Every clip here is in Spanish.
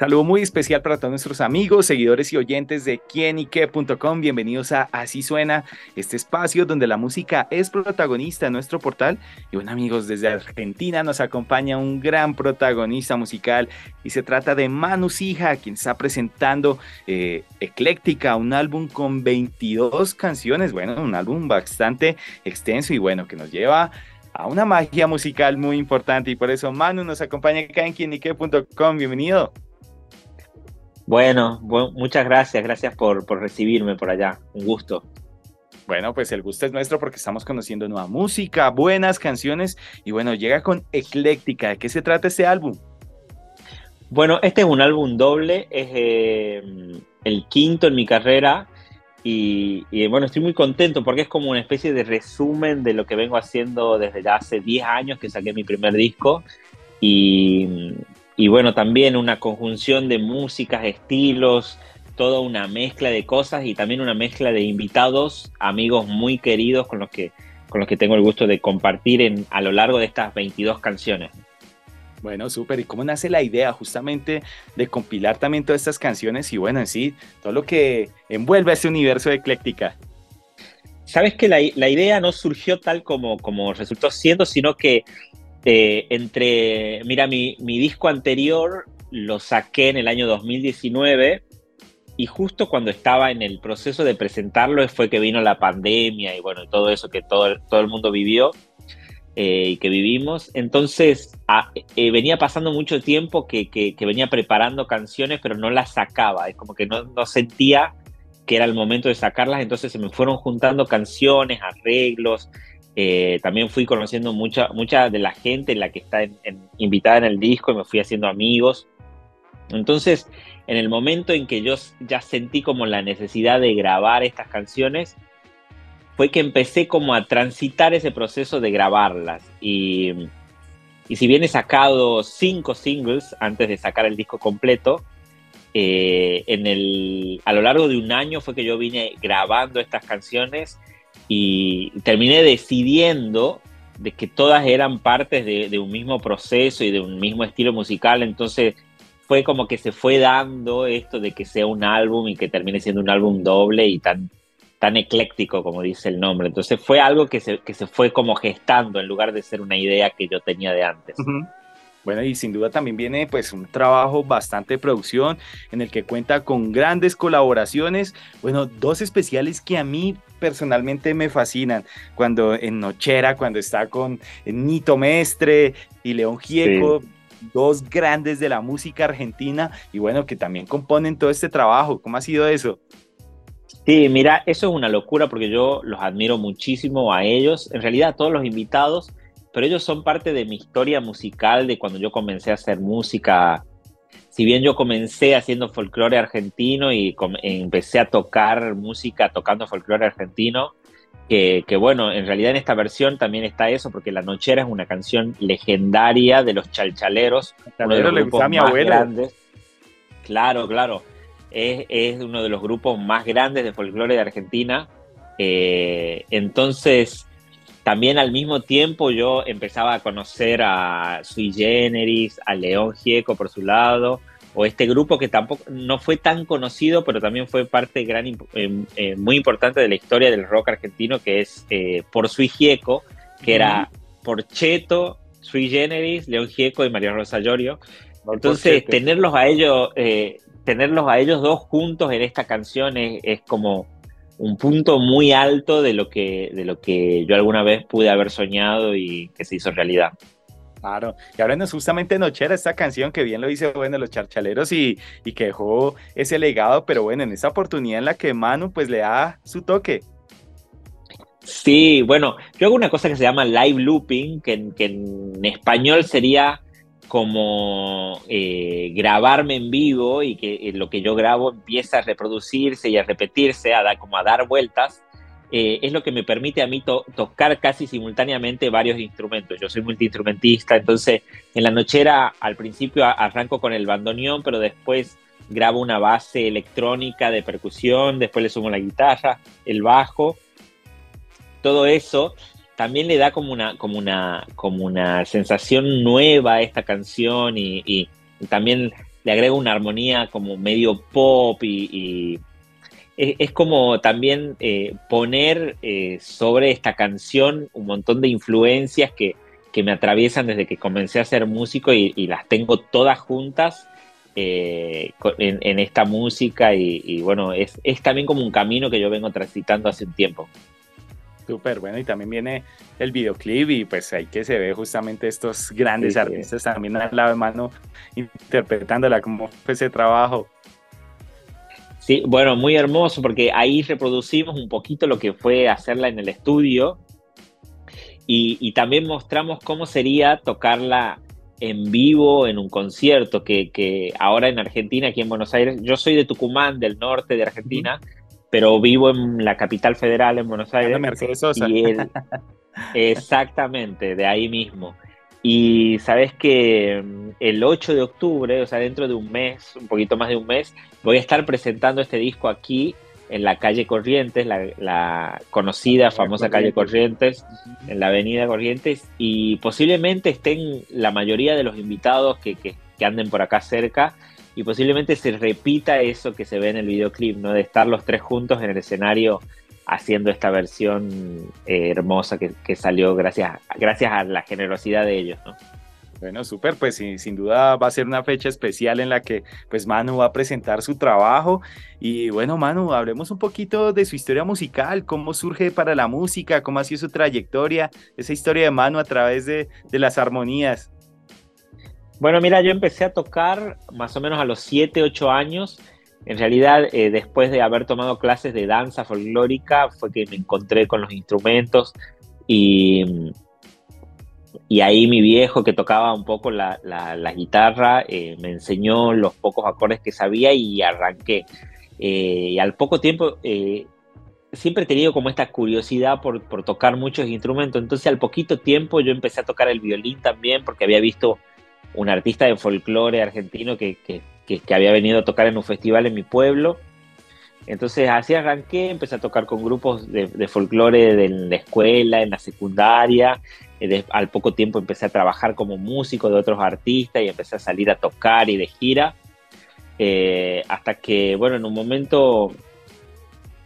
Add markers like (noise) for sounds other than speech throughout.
Saludo muy especial para todos nuestros amigos, seguidores y oyentes de quienique.com. Bienvenidos a Así Suena, este espacio donde la música es protagonista en nuestro portal. Y bueno, amigos, desde Argentina nos acompaña un gran protagonista musical y se trata de Manu Sija, quien está presentando eh, Ecléctica, un álbum con 22 canciones. Bueno, un álbum bastante extenso y bueno, que nos lleva a una magia musical muy importante y por eso Manu nos acompaña acá en quienique.com. Bienvenido. Bueno, muchas gracias, gracias por, recibirme por allá, un gusto. Bueno, pues el gusto es nuestro porque estamos conociendo nueva música, buenas canciones y bueno, llega con Ecléctica. ¿De qué se trata este álbum? Bueno, este es un álbum doble, es eh, el quinto en mi carrera y, y, bueno, estoy muy contento porque es como una especie de resumen de lo que vengo haciendo desde ya hace 10 años que saqué mi primer disco y, y bueno, también una conjunción de músicas, estilos, toda una mezcla de cosas y también una mezcla de invitados, amigos muy queridos con los que, con los que tengo el gusto de compartir en, a lo largo de estas 22 canciones. Bueno, súper. ¿Y cómo nace la idea justamente de compilar también todas estas canciones y bueno, en sí, todo lo que envuelve a ese universo de ecléctica? Sabes que la, la, idea no surgió tal como, como resultó siendo, sino que eh, entre, mira, mi, disco anterior lo saqué en el año 2019 y justo cuando estaba en el proceso de presentarlo fue que vino la pandemia y bueno, todo eso que todo, todo el mundo vivió eh, y que vivimos. Entonces eh, venía pasando mucho tiempo que, que, venía preparando canciones pero no las sacaba, es como que no, no sentía que era el momento de sacarlas, entonces se me fueron juntando canciones, arreglos, eh, también fui conociendo mucha, mucha de la gente la que está invitada en el disco y me fui haciendo amigos. Entonces, en el momento en que yo ya sentí como la necesidad de grabar estas canciones, fue que empecé como a transitar ese proceso de grabarlas. Y, y si bien he sacado cinco singles antes de sacar el disco completo, eh, en el, a lo largo de un año fue que yo vine grabando estas canciones y terminé decidiendo de que todas eran partes de, un mismo proceso y de un mismo estilo musical, entonces fue como que se fue dando esto de que sea un álbum y que termine siendo un álbum doble y tan, tan ecléctico como dice el nombre. Entonces fue algo que se, que se fue como gestando en lugar de ser una idea que yo tenía de antes. Bueno, y sin duda también viene pues un trabajo bastante de producción en el que cuenta con grandes colaboraciones. Bueno, dos especiales que a mí personalmente me fascinan. Cuando en Nochera, cuando está con Nito Mestre y León Gieco. Dos grandes de la música argentina y bueno, que también componen todo este trabajo. ¿Cómo ha sido eso? Sí, mira, eso es una locura porque yo los admiro muchísimo a ellos, en realidad a todos los invitados, pero ellos son parte de mi historia musical de cuando yo comencé a hacer música. Si bien yo comencé haciendo folclore argentino y empecé a tocar música tocando folclore argentino, que, bueno, en realidad en esta versión también está eso, porque La Nochera es una canción legendaria de los chalchaleros, uno de los grupos más grandes. Claro, claro. Es, es, uno de los grupos más grandes de folclore de Argentina. Eh, entonces, también al mismo tiempo yo empezaba a conocer a Sui Generis, a León Gieco por su lado, o este grupo que tampoco no fue tan conocido, pero también fue parte gran, eh, eh, muy importante de la historia del rock argentino, que es eh, Por Sui Gieco, que era por Cheto, Sui Generis, León Gieco y María Rosa Llorio. Entonces, tenerlos a ellos, tenerlos a ellos dos juntos en esta canción es como un punto muy alto de lo que, de lo que yo alguna vez pude haber soñado y que se hizo realidad. Claro, y ahora es justamente Nochera, esta canción que bien lo dice, bueno, los charchaleros y, y que dejó ese legado, pero bueno, en esa oportunidad en la que Manu pues le da su toque. Sí, bueno, yo hago una cosa que se llama live looping, que, que en español sería como eh, grabarme en vivo y que eh, lo que yo grabo empieza a reproducirse y a repetirse, a dar, como a dar vueltas. eh, es lo que me permite a mí tocar casi simultáneamente varios instrumentos. Yo soy multiinstrumentista, entonces en la nochera al principio arranco con el bandoneón, pero después grabo una base electrónica de percusión, después le sumo la guitarra, el bajo. Todo eso también le da como una, como una, como una sensación nueva a esta canción y, también le agrego una armonía como medio pop y es, como también eh, poner eh, sobre esta canción un montón de influencias que, me atraviesan desde que comencé a ser músico y, las tengo todas juntas eh, en, esta música y, bueno, es, también como un camino que yo vengo transitando hace un tiempo. Súper bueno, y también viene el videoclip y pues ahí que se ve justamente estos grandes artistas también a la mano interpretándola, como fue ese trabajo. Sí, bueno, muy hermoso porque ahí reproducimos un poquito lo que fue hacerla en el estudio y, también mostramos cómo sería tocarla en vivo en un concierto que, ahora en Argentina, aquí en Buenos Aires, yo soy de Tucumán, del norte de Argentina, pero vivo en la capital federal, en Buenos Aires. Mercedes Sosa. (laughs) exactamente, de ahí mismo. Y sabes que el 8 de octubre, o sea, dentro de un mes, un poquito más de un mes, voy a estar presentando este disco aquí en la calle Corrientes, la, conocida, famosa calle Corrientes, en la avenida Corrientes, y posiblemente estén la mayoría de los invitados que, que, que, anden por acá cerca, y posiblemente se repita eso que se ve en el videoclip, ¿no? De estar los tres juntos en el escenario haciendo esta versión eh, hermosa que, salió gracias, gracias a la generosidad de ellos, ¿no? Bueno, súper, pues sin, sin, duda va a ser una fecha especial en la que pues Manu va a presentar su trabajo y bueno Manu, hablemos un poquito de su historia musical, cómo surge para la música, cómo ha sido su trayectoria, esa historia de Manu a través de, de las armonías. Bueno, mira, yo empecé a tocar más o menos a los 7, 8 años en realidad, eh, después de haber tomado clases de danza folclórica, fue que me encontré con los instrumentos y, y ahí mi viejo que tocaba un poco la, guitarra eh, me enseñó los pocos acordes que sabía y arranqué. Eh, y al poco tiempo siempre he tenido como esta curiosidad por, por, tocar muchos instrumentos, entonces al poquito tiempo yo empecé a tocar el violín también porque había visto un artista de folclore argentino que, que que, había venido a tocar en un festival en mi pueblo. Entonces así arranqué, empecé a tocar con grupos de, de folclore de la escuela, en la secundaria. Al poco tiempo empecé a trabajar como músico de otros artistas y empecé a salir a tocar y de gira. Eh, hasta que, bueno, en un momento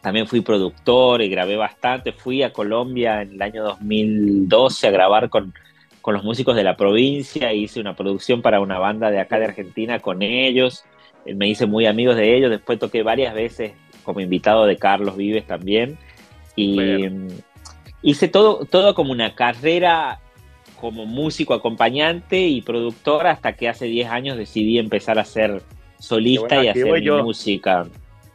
también fui productor y grabé bastante. Fui a Colombia en el año 2012 a grabar con, con los músicos de la provincia, hice una producción para una banda de acá de Argentina con ellos, eh, me hice muy amigos de ellos, después toqué varias veces como invitado de Carlos Vives también, y mm, hice todo, todo como una carrera como músico acompañante y productor hasta que hace 10 años decidí empezar a ser solista y hacer música.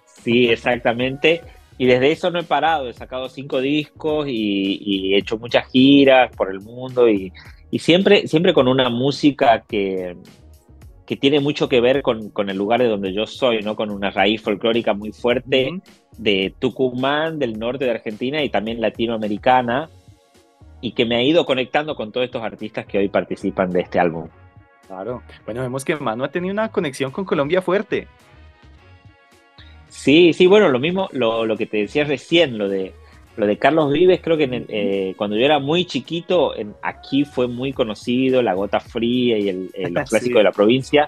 Sí, exactamente. Y desde eso no he parado, he sacado cinco discos y, y, he hecho muchas giras por el mundo y, y siempre, siempre con una música que, que tiene mucho que ver con, con, el lugar de donde yo soy, ¿no? Con una raíz folclórica muy fuerte de Tucumán, del norte de Argentina y también latinoamericana, y que me ha ido conectando con todos estos artistas que hoy participan de este álbum. Claro. Bueno, vemos que Manu ha tenido una conexión con Colombia fuerte. Sí, sí, bueno, lo mismo, lo, lo que te decía recién, lo de lo de Carlos Vives, creo que eh, cuando yo era muy chiquito, en, aquí fue muy conocido, La Gota Fría y el, (laughs) los clásicos de la provincia.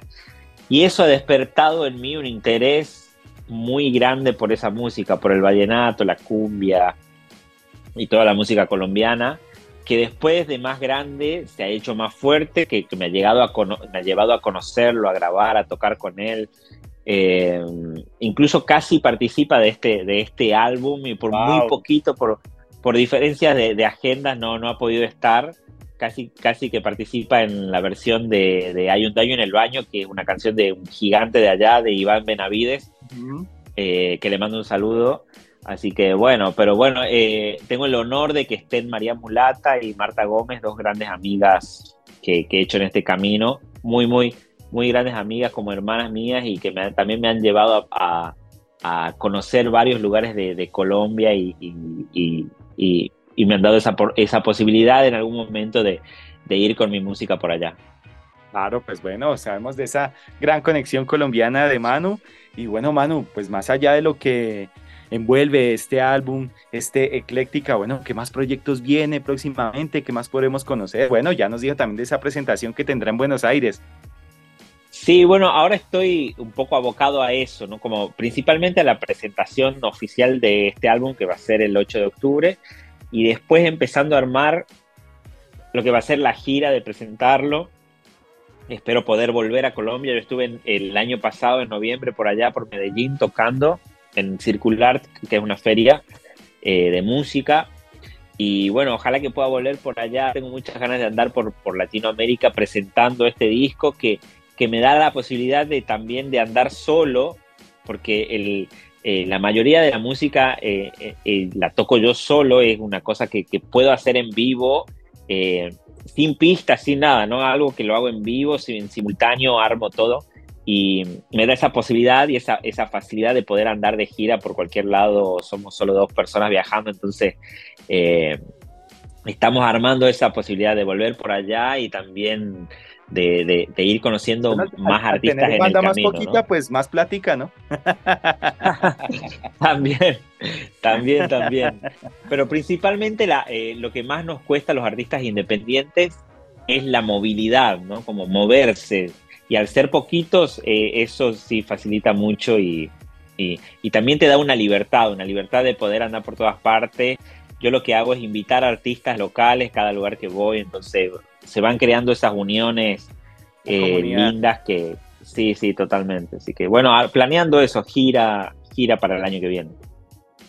Y eso ha despertado en mí un interés muy grande por esa música, por el vallenato, la cumbia y toda la música colombiana, que después de más grande se ha hecho más fuerte, que, me, ha llegado a me ha llevado a conocerlo, a grabar, a tocar con él. Eh, incluso casi participa de este, de este álbum y por muy poquito, por, por diferencias de, de agendas, no, no ha podido estar. Casi, casi que participa en la versión de, de Hay un daño en el baño, que es una canción de un gigante de allá, de Iván Benavides, eh, que le mando un saludo. Así que bueno, pero bueno, eh, tengo el honor de que estén María Mulata y Marta Gómez, dos grandes amigas que, que he hecho en este camino. Muy, muy, muy grandes amigas como hermanas mías y que también me han llevado a, conocer varios lugares de, Colombia y, me han dado esa, esa posibilidad en algún momento de, ir con mi música por allá. Claro, pues bueno, sabemos de esa gran conexión colombiana de Manu. Y bueno, Manu, pues más allá de lo que envuelve este álbum, este Ecléctica, bueno, ¿qué más proyectos viene próximamente? ¿Qué más podremos conocer? Bueno, ya nos dijo también de esa presentación que tendrá en Buenos Aires. Sí, bueno, ahora estoy un poco abocado a eso, ¿no? Como principalmente a la presentación oficial de este álbum que va a ser el 8 de octubre y después empezando a armar lo que va a ser la gira de presentarlo. Espero poder volver a Colombia. Yo estuve el año pasado, en noviembre, por allá, por Medellín, tocando en Circular, que es una feria eh, de música. Y bueno, ojalá que pueda volver por allá. Tengo muchas ganas de andar por, por Latinoamérica presentando este disco que, que me da la posibilidad de también de andar solo, porque eh, la mayoría de la música eh, la toco yo solo, es una cosa que, puedo hacer en vivo, sin pistas, sin nada, ¿no? Algo que lo hago en vivo, en simultáneo, armo todo y me da esa posibilidad y esa, esa facilidad de poder andar de gira por cualquier lado. Somos solo dos personas viajando, entonces eh, estamos armando esa posibilidad de volver por allá y también de, ir conociendo más artistas en el camino. más poquita, pues más plática, ¿no? (laughs) también, también, también. Pero principalmente la, eh, lo que más nos cuesta a los artistas independientes es la movilidad, ¿no? Como moverse, y al ser poquitos, eh, eso sí facilita mucho y, y, también te da una libertad, una libertad de poder andar por todas partes. Yo lo que hago es invitar a artistas locales cada lugar que voy, entonces se van creando esas uniones eh, lindas que sí, sí, totalmente. Así que bueno, planeando eso, gira, gira para el año que viene.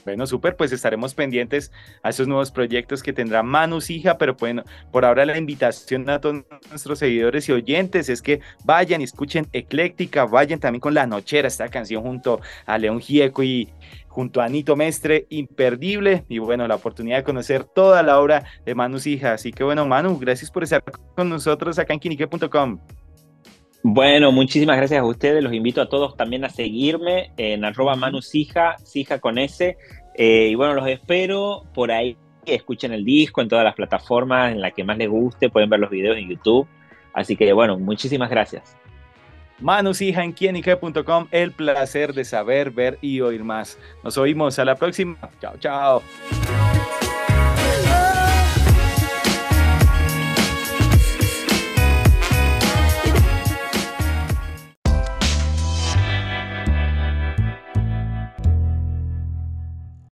Bueno, súper, pues estaremos pendientes a esos nuevos proyectos que tendrá Manus Hija, pero bueno, por ahora la invitación a todos nuestros seguidores y oyentes es que vayan y escuchen Ecléctica, vayan también con La Nochera, esta canción junto a León Gieco y junto a Anito Mestre, imperdible, y bueno, la oportunidad de conocer toda la obra de Manus Hija. Así que bueno, Manu, gracias por estar con nosotros acá en quinique.com. Bueno, muchísimas gracias a ustedes. Los invito a todos también a seguirme en arroba manusija, sija con S. Eh, y bueno, los espero por ahí. Escuchen el disco en todas las plataformas en la que más les guste. Pueden ver los videos en YouTube. Así que bueno, muchísimas gracias. Manus hija en. El placer de saber, ver y oír más. Nos oímos a la próxima. Chao, chao.